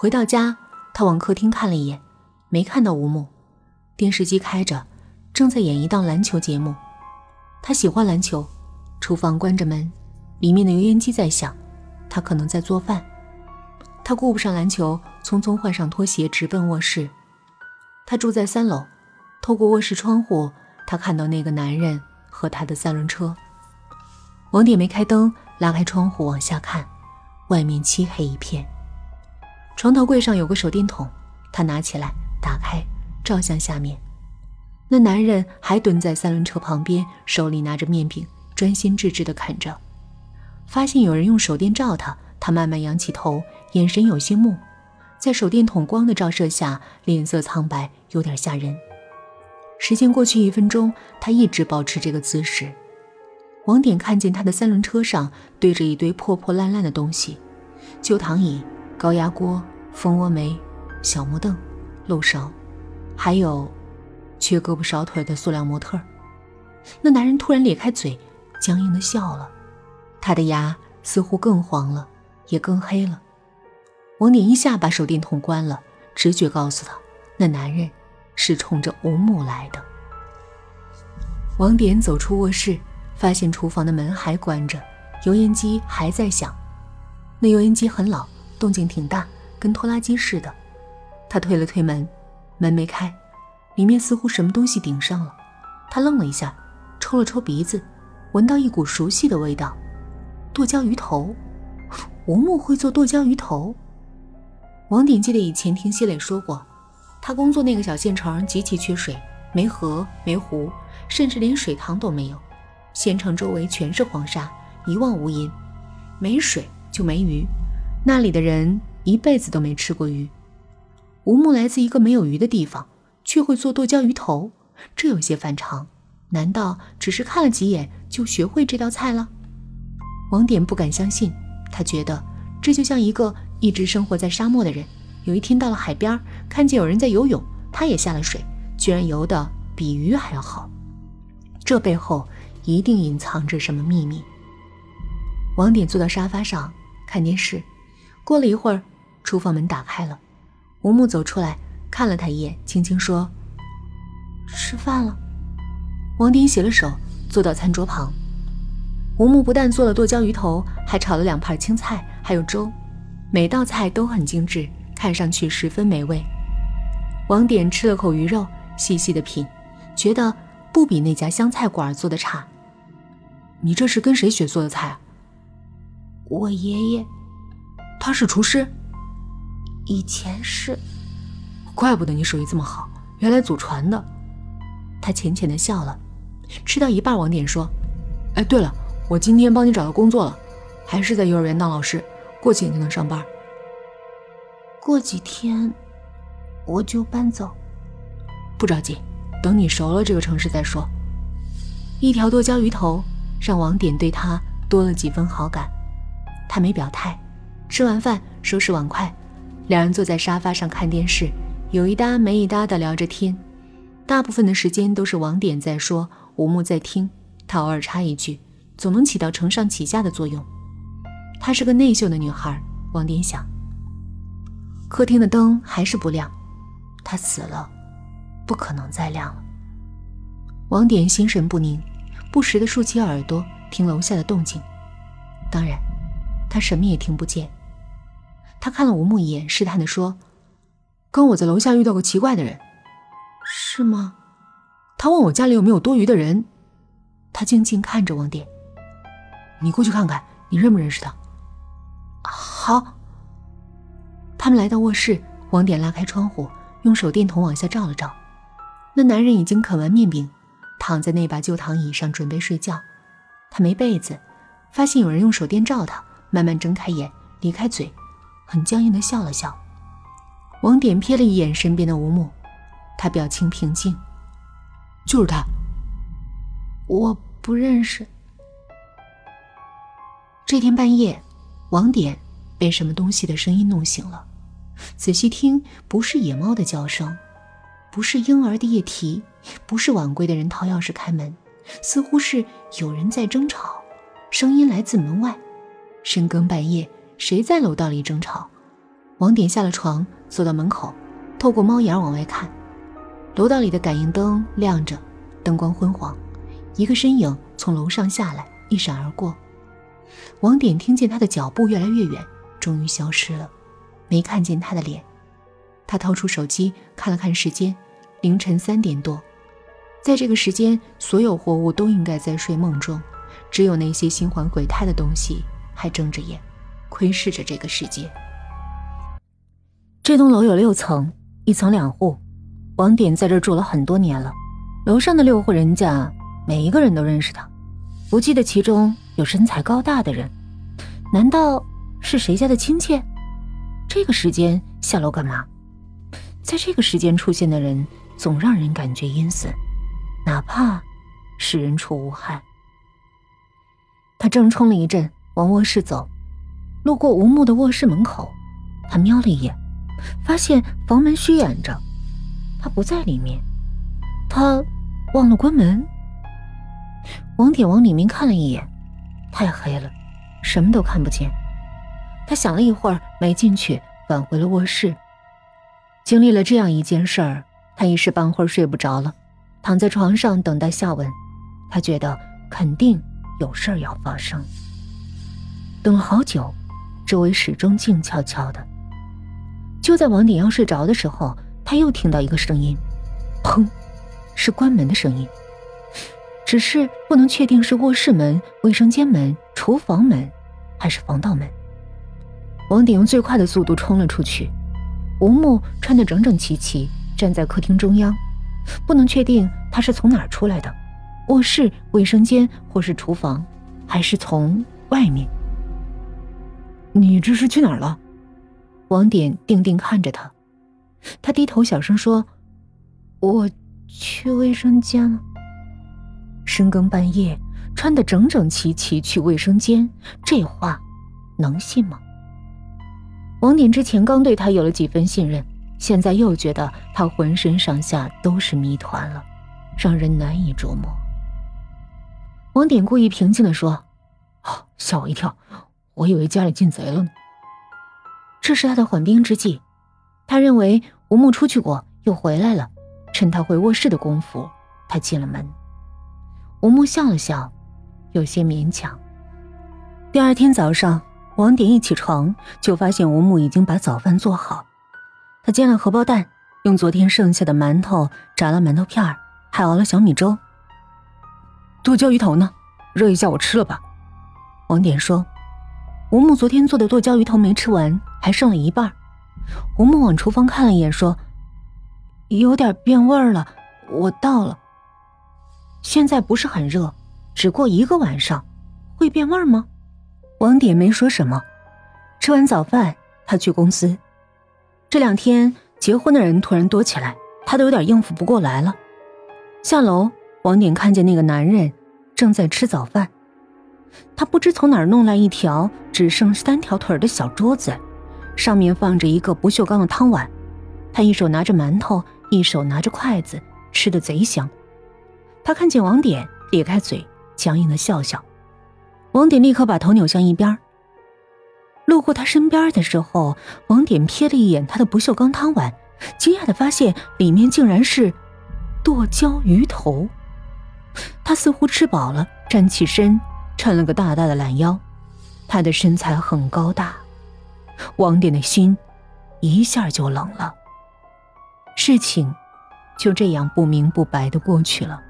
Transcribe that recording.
回到家，他往客厅看了一眼，没看到吴木。电视机开着，正在演一档篮球节目。他喜欢篮球。厨房关着门，里面的油烟机在响，他可能在做饭。他顾不上篮球，匆匆换上拖鞋，直奔卧室。他住在三楼，透过卧室窗户，他看到那个男人和他的三轮车。王典没开灯，拉开窗户往下看，外面漆黑一片。床头柜上有个手电筒，他拿起来打开，照向下面。那男人还蹲在三轮车旁边，手里拿着面饼，专心致志地啃着。发现有人用手电照他，他慢慢仰起头，眼神有些木，在手电筒光的照射下，脸色苍白，有点吓人。时间过去一分钟，他一直保持这个姿势。王典看见他的三轮车上堆着一堆破破烂烂的东西，旧躺椅。高压锅、蜂窝煤、小木凳、漏勺，还有缺胳膊少腿的塑料模特。那男人突然咧开嘴，僵硬的笑了，他的牙似乎更黄了，也更黑了。王典一下把手电筒关了，直觉告诉他，那男人是冲着吴母来的。王典走出卧室，发现厨房的门还关着，油烟机还在响。那油烟机很老。动静挺大，跟拖拉机似的。他推了推门，门没开，里面似乎什么东西顶上了。他愣了一下，抽了抽鼻子，闻到一股熟悉的味道——剁椒鱼头。吴木会做剁椒鱼头。王鼎记得以前听谢磊说过，他工作那个小县城极其缺水，没河没湖，甚至连水塘都没有。县城周围全是黄沙，一望无垠，没水就没鱼。那里的人一辈子都没吃过鱼。吴木来自一个没有鱼的地方，却会做剁椒鱼头，这有些反常。难道只是看了几眼就学会这道菜了？王典不敢相信，他觉得这就像一个一直生活在沙漠的人，有一天到了海边，看见有人在游泳，他也下了水，居然游得比鱼还要好。这背后一定隐藏着什么秘密。王典坐到沙发上看电视。过了一会儿，厨房门打开了，吴木走出来，看了他一眼，轻轻说：“吃饭了。”王鼎洗了手，坐到餐桌旁。吴木不但做了剁椒鱼头，还炒了两盘青菜，还有粥，每道菜都很精致，看上去十分美味。王典吃了口鱼肉，细细的品，觉得不比那家湘菜馆做的差。你这是跟谁学做的菜啊？我爷爷。他是厨师，以前是，怪不得你手艺这么好，原来祖传的。他浅浅的笑了。吃到一半，王典说：“哎，对了，我今天帮你找到工作了，还是在幼儿园当老师，过几天就能上班。过几天我就搬走，不着急，等你熟了这个城市再说。”一条剁椒鱼头让王典对他多了几分好感，他没表态。吃完饭，收拾碗筷，两人坐在沙发上看电视，有一搭没一搭的聊着天。大部分的时间都是王典在说，吴木在听，他偶尔插一句，总能起到承上启下的作用。她是个内秀的女孩，王典想。客厅的灯还是不亮，她死了，不可能再亮了。王典心神不宁，不时的竖起耳朵听楼下的动静，当然，他什么也听不见。他看了吴木一眼，试探的说：“跟我在楼下遇到个奇怪的人，是吗？”他问我家里有没有多余的人。他静静看着王典：“你过去看看，你认不认识他？”好。他们来到卧室，王典拉开窗户，用手电筒往下照了照。那男人已经啃完面饼，躺在那把旧躺椅上准备睡觉。他没被子，发现有人用手电照他，慢慢睁开眼，离开嘴。很僵硬的笑了笑，王典瞥了一眼身边的吴木，他表情平静。就是他，我不认识。这天半夜，王典被什么东西的声音弄醒了，仔细听，不是野猫的叫声，不是婴儿的夜啼，不是晚归的人掏钥匙开门，似乎是有人在争吵，声音来自门外，深更半夜。谁在楼道里争吵？王典下了床，走到门口，透过猫眼往外看，楼道里的感应灯亮着，灯光昏黄，一个身影从楼上下来，一闪而过。王典听见他的脚步越来越远，终于消失了，没看见他的脸。他掏出手机看了看时间，凌晨三点多。在这个时间，所有活物都应该在睡梦中，只有那些心怀鬼胎的东西还睁着眼，窥视着这个世界。这栋楼有六层，一层两户。王典在这住了很多年了，楼上的六户人家，每一个人都认识他，不记得其中有身材高大的人。难道是谁家的亲戚？这个时间下楼干嘛？在这个时间出现的人，总让人感觉阴森。哪怕是人畜无害，他正冲了一阵往卧室走，路过吴木的卧室门口，他瞄了一眼，发现房门虚掩着，他不在里面，他忘了关门。王典往里面看了一眼，太黑了，什么都看不见。他想了一会儿，没进去，返回了卧室。经历了这样一件事儿，他一时半会儿睡不着了。躺在床上等待下文，他觉得肯定有事儿要发生。等了好久，周围始终静悄悄的。就在王鼎要睡着的时候，他又听到一个声音，砰，是关门的声音。只是不能确定是卧室门、卫生间门、厨房门，还是防盗门。王鼎用最快的速度冲了出去。吴木穿得整整齐齐，站在客厅中央。不能确定他是从哪儿出来的，卧室、卫生间或是厨房，还是从外面？你这是去哪儿了？王典定定看着他，他低头小声说：“我去卫生间了。”深更半夜穿得整整齐齐去卫生间，这话能信吗？王典之前刚对他有了几分信任。现在又觉得他浑身上下都是谜团了，让人难以琢磨。王典故意平静地说：“哦，吓我一跳，我以为家里进贼了呢。”这是他的缓兵之计。他认为吴木出去过，又回来了，趁他回卧室的功夫，他进了门。吴木笑了笑，有些勉强。第二天早上，王典一起床就发现吴木已经把早饭做好。他煎了荷包蛋，用昨天剩下的馒头炸了馒头片儿，还熬了小米粥。剁椒鱼头呢？热一下我吃了吧。王典说：“吴木昨天做的剁椒鱼头没吃完，还剩了一半。”吴木往厨房看了一眼，说：“有点变味儿了，我倒了。现在不是很热，只过一个晚上，会变味吗？”王典没说什么。吃完早饭，他去公司。这两天结婚的人突然多起来，他都有点应付不过来了。下楼，王典看见那个男人正在吃早饭，他不知从哪儿弄来一条只剩三条腿的小桌子，上面放着一个不锈钢的汤碗，他一手拿着馒头，一手拿着筷子，吃的贼香。他看见王典，咧开嘴，僵硬的笑笑。王典立刻把头扭向一边。路过他身边的时候，王典瞥了一眼他的不锈钢汤碗，惊讶的发现里面竟然是剁椒鱼头。他似乎吃饱了，站起身，抻了个大大的懒腰。他的身材很高大，王典的心一下就冷了。事情就这样不明不白的过去了。